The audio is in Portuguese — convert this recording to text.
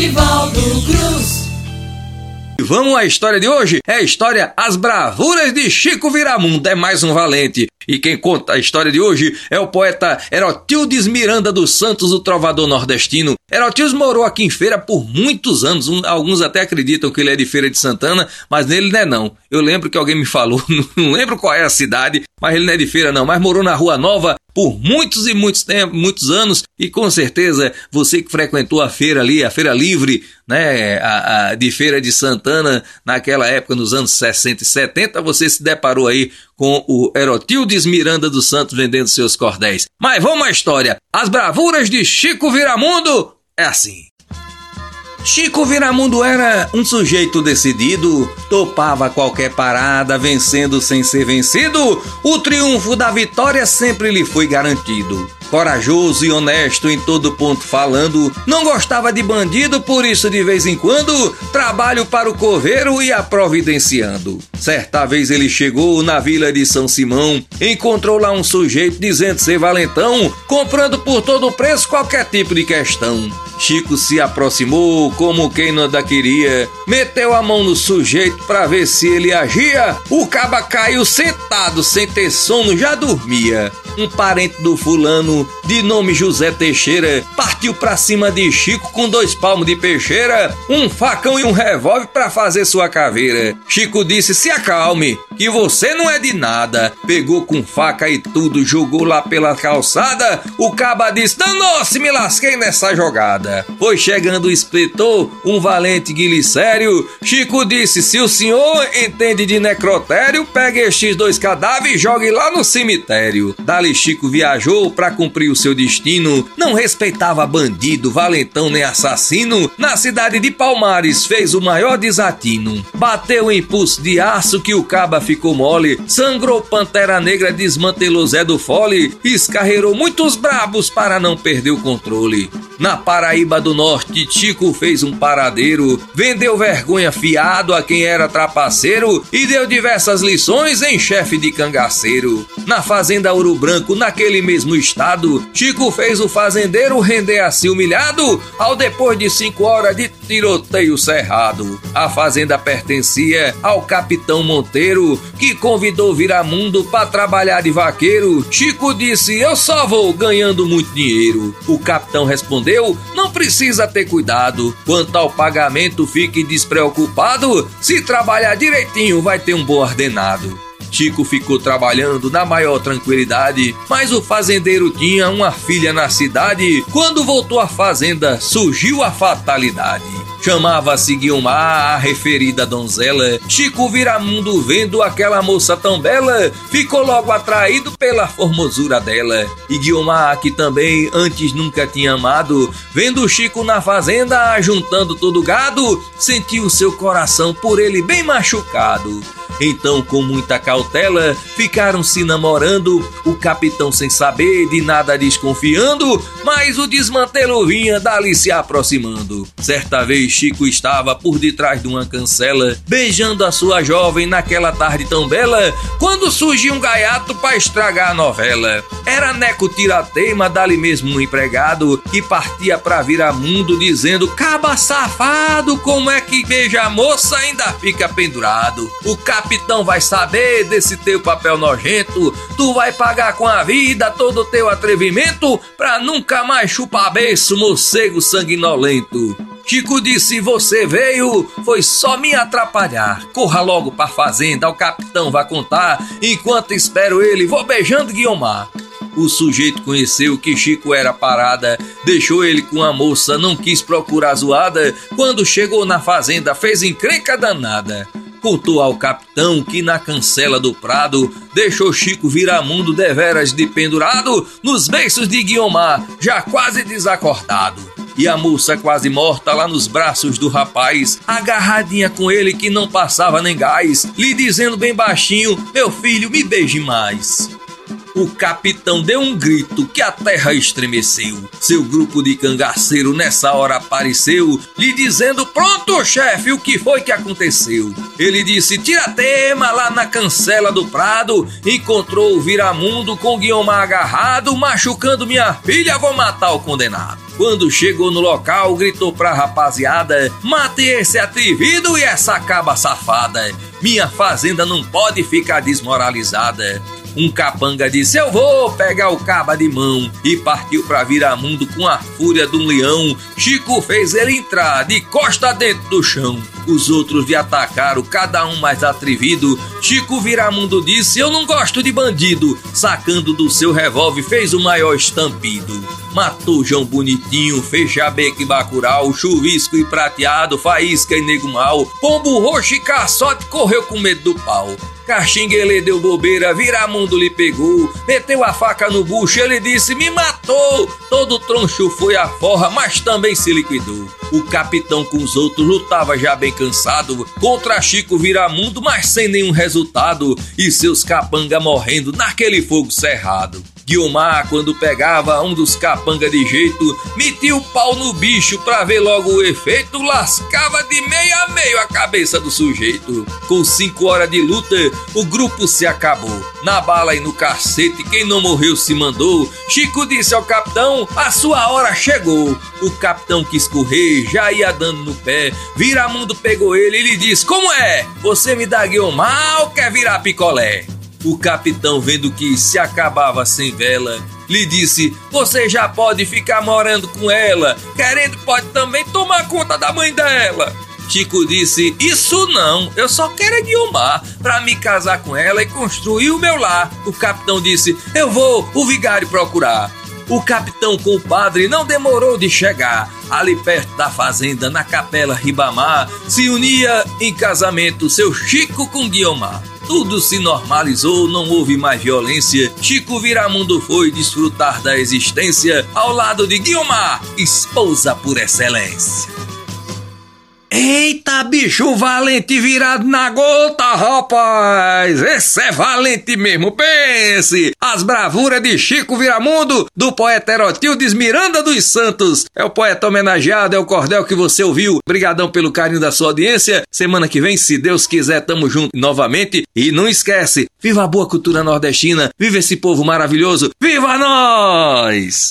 Nivaldo Cruz. Vamos à história de hoje? É a história As Bravuras de Chico Viramundo. É mais um valente. E quem conta a história de hoje é o poeta Erotildes Miranda dos Santos, o trovador nordestino. Erotildes morou aqui em Feira por muitos anos. alguns até acreditam que ele é de Feira de Santana, mas nele não é não. Eu lembro que alguém me falou, não lembro qual é a cidade, mas ele não é de Feira não, mas morou na Rua Nova por muitos e muitos tempos, muitos anos, e com certeza você que frequentou a feira ali, a feira livre, né, a, a, de Feira de Santana, naquela época, nos anos 60 e 70, você se deparou aí com o Erotildes Miranda dos Santos vendendo seus cordéis. Mas vamos à história. As bravuras de Chico Viramundo é assim. Chico Viramundo era um sujeito decidido, topava qualquer parada, vencendo sem ser vencido. O triunfo da vitória sempre lhe foi garantido. Corajoso e honesto em todo ponto falando, não gostava de bandido, por isso de vez em quando trabalho para o coveiro e a providenciando. Certa vez ele chegou na vila de São Simão, encontrou lá um sujeito dizendo ser valentão, comprando por todo preço qualquer tipo de questão. Chico se aproximou como quem nada queria, meteu a mão no sujeito para ver se ele agia. O caba caiu sentado, sem ter sono, já dormia. Um parente do fulano, de nome José Teixeira, partiu pra cima de Chico com dois palmos de peixeira, um facão e um revólver para fazer sua caveira. Chico disse: Se acalme, que você não é de nada. Pegou com faca e tudo, jogou lá pela calçada. O caba disse: Danou-se, me lasquei nessa jogada nada. Foi chegando o inspetor, um valente guilicério. Chico disse: Se o senhor entende de necrotério, pegue estes dois cadáveres e jogue lá no cemitério. Dali Chico viajou para cumprir o seu destino. Não respeitava bandido, valentão nem assassino. Na cidade de Palmares fez o maior desatino. Bateu em pulso de aço que o caba ficou mole. Sangrou Pantera Negra, desmantelou Zé do Fole. Escarreirou muitos brabos para não perder o controle. Na Paraíba do Norte, Tico fez um paradeiro, vendeu vergonha fiado a quem era trapaceiro e deu diversas lições em chefe de cangaceiro. Na fazenda Ouro Branco, naquele mesmo estado, Chico fez o fazendeiro render assim humilhado ao depois de cinco horas de tiroteio cerrado. A fazenda pertencia ao capitão Monteiro, que convidou Viramundo para trabalhar de vaqueiro. Chico disse: Eu só vou ganhando muito dinheiro. O capitão respondeu respondeu: Não precisa ter cuidado. Quanto ao pagamento, fique despreocupado. Se trabalhar direitinho, vai ter um bom ordenado. Chico ficou trabalhando na maior tranquilidade, mas o fazendeiro tinha uma filha na cidade. Quando voltou à fazenda, surgiu a fatalidade. Chamava-se Guiomar, a referida donzela. Chico Viramundo, vendo aquela moça tão bela, ficou logo atraído pela formosura dela. E Guiomar, que também antes nunca tinha amado, vendo Chico na fazenda, juntando todo o gado, sentiu seu coração por ele bem machucado. Então, com muita cautela, ficaram se namorando, o capitão sem saber, de nada desconfiando, mas o desmantelo vinha dali se aproximando. Certa vez, Chico estava por detrás de uma cancela, beijando a sua jovem naquela tarde tão bela, quando surgiu um gaiato para estragar a novela. Era Neco Tirateima, dali mesmo um empregado, que partia pra mundo dizendo: Caba safado, como é que beija a moça ainda fica pendurado? O capitão vai saber desse teu papel nojento, tu vai pagar com a vida todo o teu atrevimento pra nunca mais chupar beiço, morcego sanguinolento. Chico disse: Você veio, foi só me atrapalhar. Corra logo pra fazenda, o capitão vai contar. Enquanto espero ele, vou beijando Guiomar. O sujeito conheceu que Chico era parada, deixou ele com a moça, não quis procurar zoada. Quando chegou na fazenda, fez encrenca danada. Contou ao capitão que na cancela do prado deixou Chico Viramundo deveras de pendurado nos beiços de Guiomar, já quase desacordado. E a moça quase morta lá nos braços do rapaz, agarradinha com ele que não passava nem gás, lhe dizendo bem baixinho: Meu filho, me beije mais. O capitão deu um grito que a terra estremeceu. Seu grupo de cangaceiro nessa hora apareceu, lhe dizendo: Pronto, chefe, o que foi que aconteceu? Ele disse: Tiratema lá na cancela do prado, encontrou o viramundo com Guiomar agarrado, machucando minha filha, vou matar o condenado. Quando chegou no local, gritou pra rapaziada: Mate esse atrevido e essa caba safada. Minha fazenda não pode ficar desmoralizada. Um capanga disse: Eu vou pegar o caba de mão. E partiu pra Viramundo com a fúria de um leão. Chico fez ele entrar de costa dentro do chão. Os outros lhe atacaram, cada um mais atrevido. Chico Viramundo disse: Eu não gosto de bandido. Sacando do seu revólver, fez o maior estampido. Matou João Bonitinho, fez Jabeque e Bacurau, chuvisco e prateado, faísca e nego mal. Pombo roxo e caçote correu com medo do pau. Caxinguele deu bobeira, Viramundo lhe pegou, meteu a faca no bucho, ele disse: Me matou! Todo troncho foi a forra, mas também se liquidou. O capitão com os outros lutava já bem cansado contra Chico Viramundo, mas sem nenhum resultado, e seus capanga morrendo naquele fogo cerrado. Guiomar, quando pegava um dos capanga de jeito, metia o pau no bicho pra ver logo o efeito, lascava de meio a meio a cabeça do sujeito. Com cinco horas de luta, o grupo se acabou. Na bala e no cacete, quem não morreu se mandou. Chico disse ao capitão: a sua hora chegou. O capitão quis correr, já ia dando no pé. Viramundo pegou ele e lhe disse: Como é? Você me dá Guiomar ou quer virar picolé? O capitão, vendo que se acabava sem vela, lhe disse: Você já pode ficar morando com ela, querendo pode também tomar conta da mãe dela. Chico disse: Isso não, eu só quero é Guiomar para me casar com ela e construir o meu lar. O capitão disse: Eu vou o vigário procurar. O capitão com o padre não demorou de chegar. Ali perto da fazenda, na capela Ribamar, se unia em casamento seu Chico com Guiomar. Tudo se normalizou, não houve mais violência. Chico Viramundo foi desfrutar da existência ao lado de Guiomar, esposa por excelência. Eita, bicho valente virado na gota, rapaz! Esse é valente mesmo, pense! As bravuras de Chico Viramundo, do poeta Erotildes Miranda dos Santos. É o poeta homenageado, é o cordel que você ouviu. Obrigadão pelo carinho da sua audiência. Semana que vem, se Deus quiser, tamo junto novamente. E não esquece, viva a boa cultura nordestina, viva esse povo maravilhoso, viva nós!